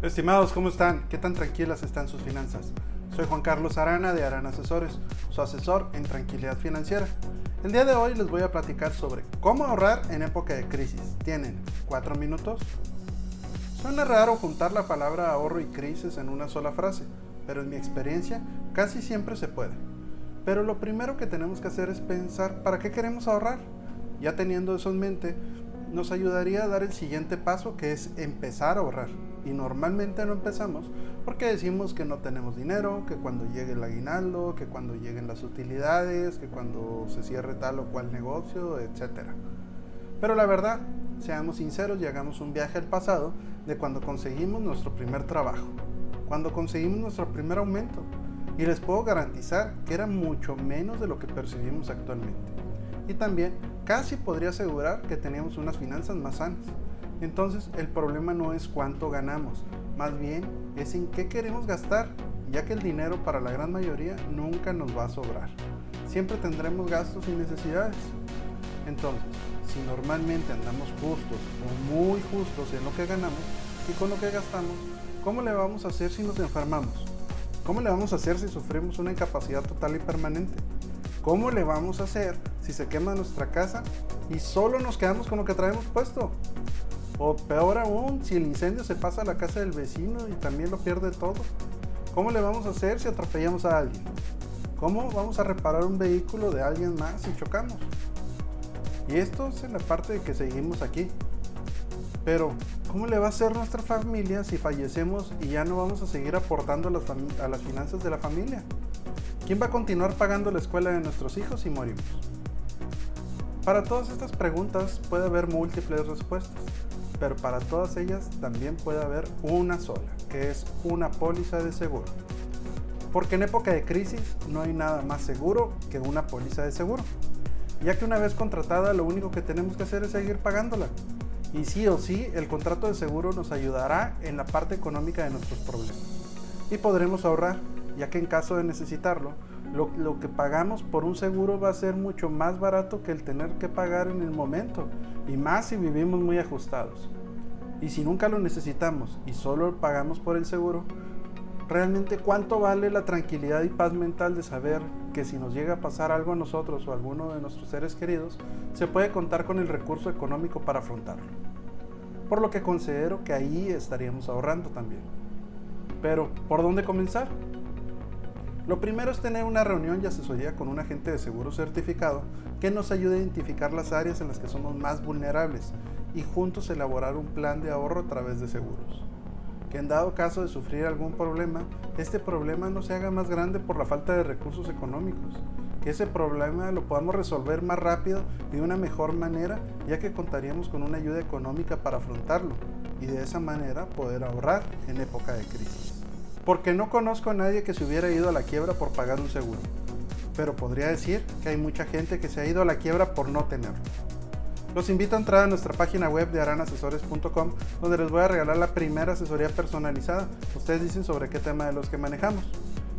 Estimados, ¿cómo están? ¿Qué tan tranquilas están sus finanzas? Soy Juan Carlos Arana de Arana Asesores, su asesor en tranquilidad financiera. El día de hoy les voy a platicar sobre cómo ahorrar en época de crisis. ¿Tienen cuatro minutos? Suena raro juntar la palabra ahorro y crisis en una sola frase, pero en mi experiencia casi siempre se puede. Pero lo primero que tenemos que hacer es pensar para qué queremos ahorrar. Ya teniendo eso en mente, nos ayudaría a dar el siguiente paso que es empezar a ahorrar. Y normalmente no empezamos porque decimos que no tenemos dinero, que cuando llegue el aguinaldo, que cuando lleguen las utilidades, que cuando se cierre tal o cual negocio, etc. Pero la verdad, seamos sinceros y hagamos un viaje al pasado de cuando conseguimos nuestro primer trabajo, cuando conseguimos nuestro primer aumento. Y les puedo garantizar que era mucho menos de lo que percibimos actualmente. Y también casi podría asegurar que teníamos unas finanzas más sanas. Entonces el problema no es cuánto ganamos, más bien es en qué queremos gastar, ya que el dinero para la gran mayoría nunca nos va a sobrar. Siempre tendremos gastos y necesidades. Entonces, si normalmente andamos justos o muy justos en lo que ganamos y con lo que gastamos, ¿cómo le vamos a hacer si nos enfermamos? ¿Cómo le vamos a hacer si sufrimos una incapacidad total y permanente? ¿Cómo le vamos a hacer si se quema nuestra casa y solo nos quedamos con lo que traemos puesto? O peor aún, si el incendio se pasa a la casa del vecino y también lo pierde todo. ¿Cómo le vamos a hacer si atropellamos a alguien? ¿Cómo vamos a reparar un vehículo de alguien más si chocamos? Y esto es en la parte de que seguimos aquí. Pero, ¿cómo le va a hacer nuestra familia si fallecemos y ya no vamos a seguir aportando a las, a las finanzas de la familia? ¿Quién va a continuar pagando la escuela de nuestros hijos si morimos? Para todas estas preguntas puede haber múltiples respuestas, pero para todas ellas también puede haber una sola, que es una póliza de seguro. Porque en época de crisis no hay nada más seguro que una póliza de seguro, ya que una vez contratada lo único que tenemos que hacer es seguir pagándola. Y sí o sí, el contrato de seguro nos ayudará en la parte económica de nuestros problemas. Y podremos ahorrar ya que en caso de necesitarlo, lo, que pagamos por un seguro va a ser mucho más barato que el tener que pagar en el momento, y más si vivimos muy ajustados. Y si nunca lo necesitamos y solo pagamos por el seguro, realmente cuánto vale la tranquilidad y paz mental de saber que si nos llega a pasar algo a nosotros o a alguno de nuestros seres queridos, se puede contar con el recurso económico para afrontarlo. Por lo que considero que ahí estaríamos ahorrando también. Pero, ¿por dónde comenzar? Lo primero es tener una reunión y asesoría con un agente de seguro certificado que nos ayude a identificar las áreas en las que somos más vulnerables y juntos elaborar un plan de ahorro a través de seguros. Que en dado caso de sufrir algún problema, este problema no se haga más grande por la falta de recursos económicos. Que ese problema lo podamos resolver más rápido y de una mejor manera, ya que contaríamos con una ayuda económica para afrontarlo y de esa manera poder ahorrar en época de crisis porque no conozco a nadie que se hubiera ido a la quiebra por pagar un seguro. Pero podría decir que hay mucha gente que se ha ido a la quiebra por no tenerlo. Los invito a entrar a nuestra página web de aranasesores.com donde les voy a regalar la primera asesoría personalizada. Ustedes dicen sobre qué tema de los que manejamos.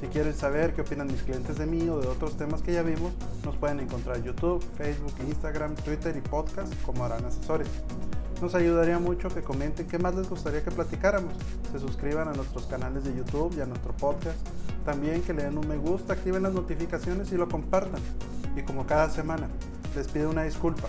Si quieren saber qué opinan mis clientes de mí o de otros temas que ya vimos, nos pueden encontrar en YouTube, Facebook, Instagram, Twitter y podcast como Aran Asesores. Nos ayudaría mucho que comenten qué más les gustaría que platicáramos. Se suscriban a nuestros canales de YouTube y a nuestro podcast. También que le den un me gusta, activen las notificaciones y lo compartan. Y como cada semana, les pido una disculpa,